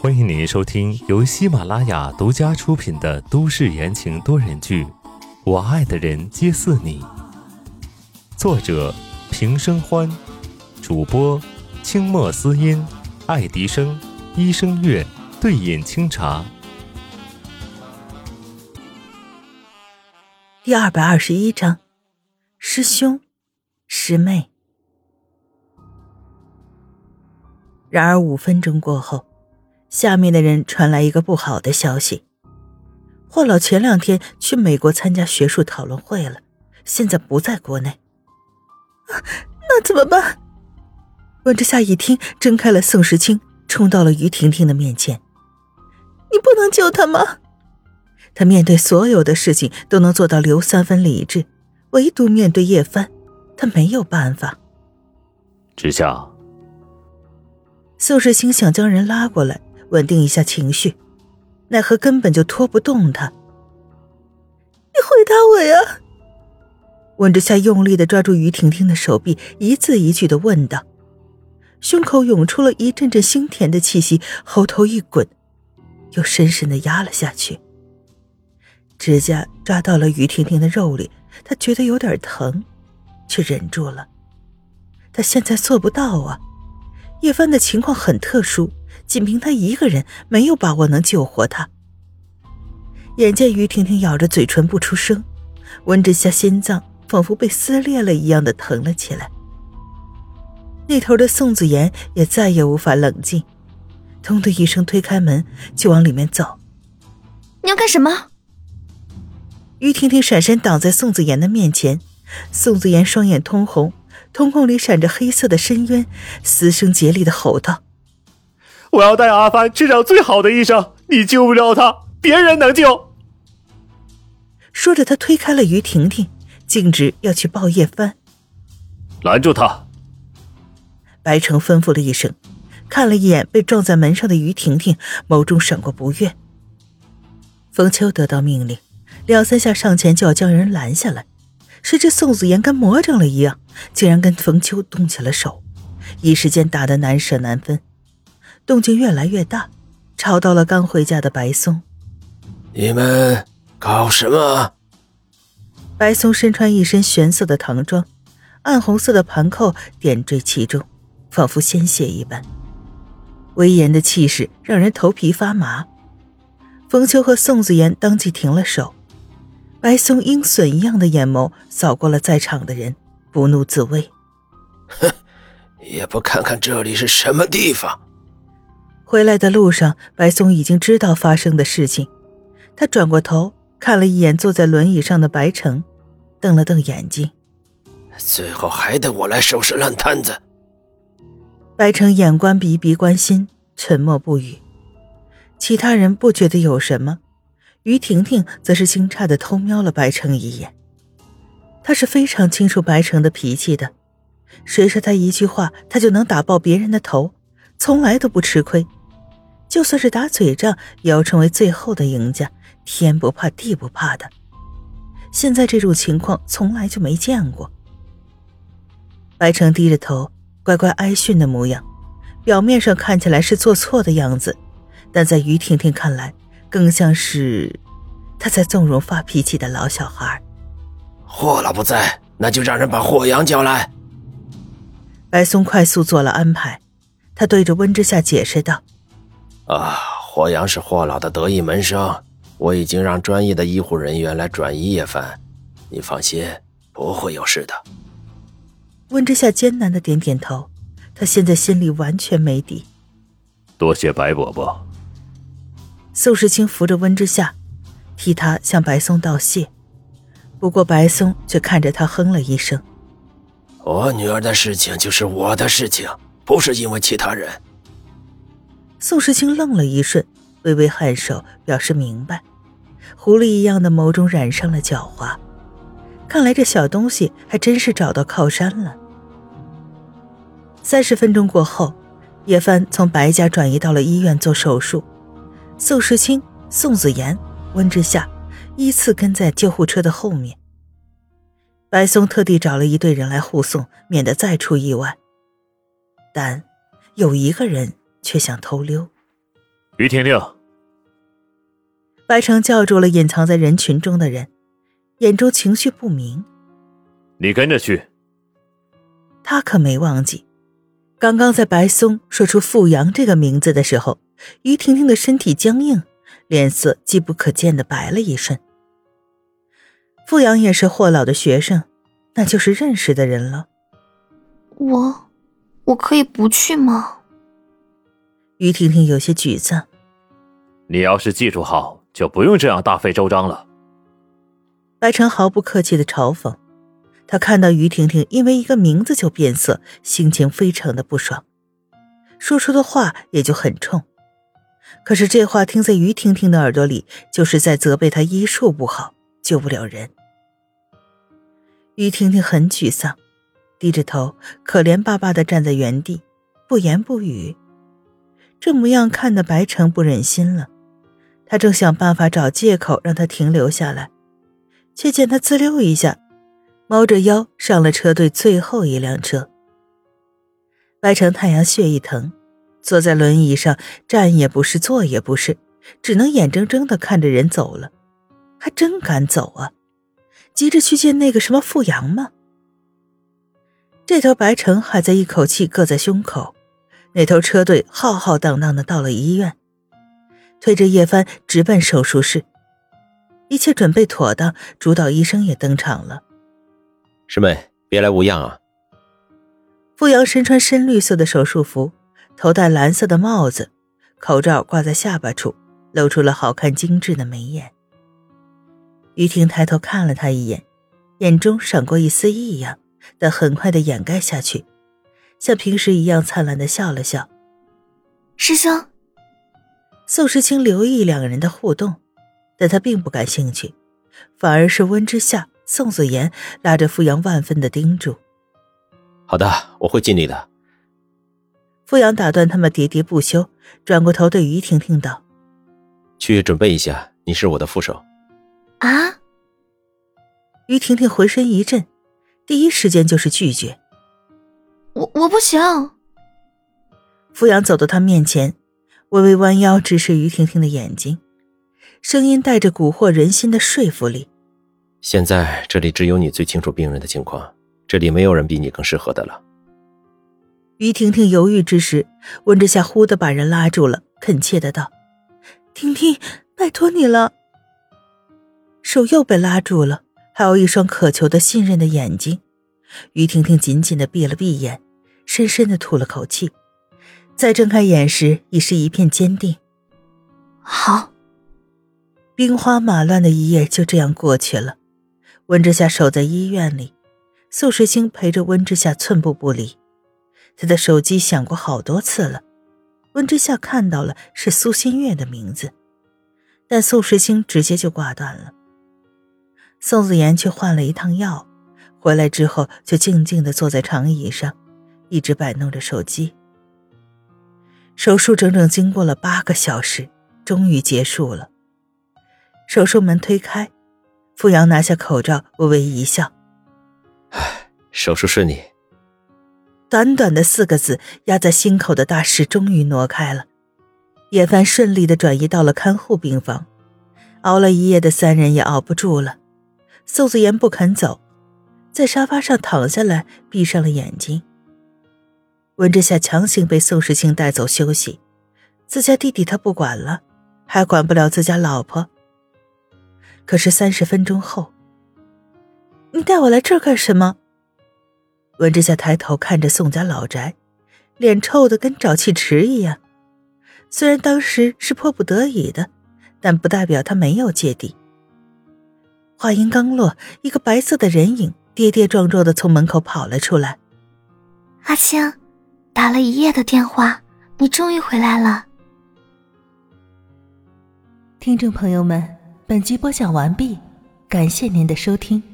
欢迎您收听由喜马拉雅独家出品的都市言情多人剧《我爱的人皆似你》，作者平生欢，主播清墨思音、爱迪生、一生月、对饮清茶。第二百二十一章，师兄，师妹。然而五分钟过后，下面的人传来一个不好的消息：霍老前两天去美国参加学术讨论会了，现在不在国内。那怎么办？温之夏一听，睁开了宋时清，冲到了于婷婷的面前：“你不能救他吗？”他面对所有的事情都能做到留三分理智，唯独面对叶帆，他没有办法。之夏。宋世清想将人拉过来，稳定一下情绪，奈何根本就拖不动他。你回答我呀！温之夏用力的抓住于婷婷的手臂，一字一句的问道，胸口涌出了一阵阵腥甜的气息，喉头一滚，又深深的压了下去。指甲抓到了于婷婷的肉里，他觉得有点疼，却忍住了。他现在做不到啊。叶帆的情况很特殊，仅凭他一个人没有把握能救活他。眼见于婷婷咬着嘴唇不出声，温之夏心脏仿佛被撕裂了一样的疼了起来。那头的宋子妍也再也无法冷静，咚的一声推开门就往里面走。你要干什么？于婷婷闪身挡在宋子妍的面前，宋子妍双眼通红。瞳孔里闪着黑色的深渊，嘶声竭力的吼道：“我要带阿帆去找最好的医生，你救不了他，别人能救。”说着，他推开了于婷婷，径直要去抱叶帆。拦住他！白城吩咐了一声，看了一眼被撞在门上的于婷婷，眸中闪过不悦。冯秋得到命令，两三下上前就要将人拦下来。谁知宋子妍跟魔怔了一样，竟然跟冯秋动起了手，一时间打得难舍难分，动静越来越大，吵到了刚回家的白松。你们搞什么？白松身穿一身玄色的唐装，暗红色的盘扣点缀其中，仿佛鲜血一般，威严的气势让人头皮发麻。冯秋和宋子妍当即停了手。白松鹰隼一样的眼眸扫过了在场的人，不怒自威：“哼，也不看看这里是什么地方。”回来的路上，白松已经知道发生的事情。他转过头看了一眼坐在轮椅上的白城，瞪了瞪眼睛：“最后还得我来收拾烂摊子。”白城眼观鼻，鼻观心，沉默不语。其他人不觉得有什么。于婷婷则是惊诧的偷瞄了白城一眼，她是非常清楚白城的脾气的，谁说他一句话他就能打爆别人的头，从来都不吃亏，就算是打嘴仗也要成为最后的赢家，天不怕地不怕的。现在这种情况从来就没见过。白城低着头，乖乖挨训的模样，表面上看起来是做错的样子，但在于婷婷看来。更像是他在纵容发脾气的老小孩。霍老不在，那就让人把霍阳叫来。白松快速做了安排，他对着温之夏解释道：“啊，霍阳是霍老的得意门生，我已经让专业的医护人员来转移叶凡，你放心，不会有事的。”温之夏艰难的点点头，他现在心里完全没底。多谢白伯伯。宋时清扶着温之夏，替他向白松道谢。不过白松却看着他哼了一声：“我女儿的事情就是我的事情，不是因为其他人。”宋时清愣了一瞬，微微颔首表示明白。狐狸一样的眸中染上了狡猾，看来这小东西还真是找到靠山了。三十分钟过后，叶帆从白家转移到了医院做手术。宋时清、宋子妍、温之夏依次跟在救护车的后面。白松特地找了一队人来护送，免得再出意外。但有一个人却想偷溜。于婷婷，白城叫住了隐藏在人群中的人，眼中情绪不明。你跟着去。他可没忘记，刚刚在白松说出富阳这个名字的时候，于婷婷的身体僵硬，脸色机不可见的白了一瞬。富阳也是霍老的学生，那就是认识的人了。我，我可以不去吗？于婷婷有些沮丧。你要是技术好，就不用这样大费周章了。白城毫不客气的嘲讽。他看到于婷婷因为一个名字就变色，心情非常的不爽，说出的话也就很冲。可是这话听在于婷婷的耳朵里，就是在责备她医术不好，救不了人。于婷婷很沮丧，低着头，可怜巴巴的站在原地，不言不语。这模样看得白城不忍心了，他正想办法找借口让他停留下来，却见他滋溜一下。猫着腰上了车队最后一辆车。白城太阳穴一疼，坐在轮椅上，站也不是，坐也不是，只能眼睁睁的看着人走了。还真敢走啊！急着去见那个什么富阳吗？这头白城还在一口气搁在胸口，那头车队浩浩荡荡的到了医院，推着叶帆直奔手术室。一切准备妥当，主导医生也登场了。师妹，别来无恙啊！傅阳身穿深绿色的手术服，头戴蓝色的帽子，口罩挂在下巴处，露出了好看精致的眉眼。于婷抬头看了他一眼，眼中闪过一丝异样，但很快的掩盖下去，像平时一样灿烂的笑了笑。师兄，宋时清留意两人的互动，但他并不感兴趣，反而是温之夏。宋子言拉着傅阳，万分的叮嘱：“好的，我会尽力的。”傅阳打断他们喋喋不休，转过头对于婷婷道：“去准备一下，你是我的副手。”啊！于婷婷浑身一震，第一时间就是拒绝：“我我不行。”傅阳走到他面前，微微弯腰直视于婷婷的眼睛，声音带着蛊惑人心的说服力。现在这里只有你最清楚病人的情况，这里没有人比你更适合的了。于婷婷犹豫之时，温之夏忽的把人拉住了，恳切的道：“婷婷，拜托你了。”手又被拉住了，还有一双渴求的信任的眼睛。于婷婷紧紧的闭了闭眼，深深的吐了口气，再睁开眼时，已是一片坚定。好。兵荒马乱的一夜就这样过去了。温之夏守在医院里，宋时清陪着温之夏寸步不离。他的手机响过好多次了，温之夏看到了是苏新月的名字，但宋时清直接就挂断了。宋子言却换了一趟药，回来之后就静静地坐在长椅上，一直摆弄着手机。手术整整经过了八个小时，终于结束了。手术门推开。傅阳拿下口罩，微微一笑：“唉，手术顺利。”短短的四个字压在心口的大石终于挪开了。叶帆顺利的转移到了看护病房。熬了一夜的三人也熬不住了。宋子言不肯走，在沙发上躺下来，闭上了眼睛。温之夏强行被宋时清带走休息。自家弟弟他不管了，还管不了自家老婆。可是三十分钟后，你带我来这儿干什么？文之夏抬头看着宋家老宅，脸臭的跟沼气池一样。虽然当时是迫不得已的，但不代表他没有芥蒂。话音刚落，一个白色的人影跌跌撞撞的从门口跑了出来。阿星，打了一夜的电话，你终于回来了。听众朋友们。本集播讲完毕，感谢您的收听。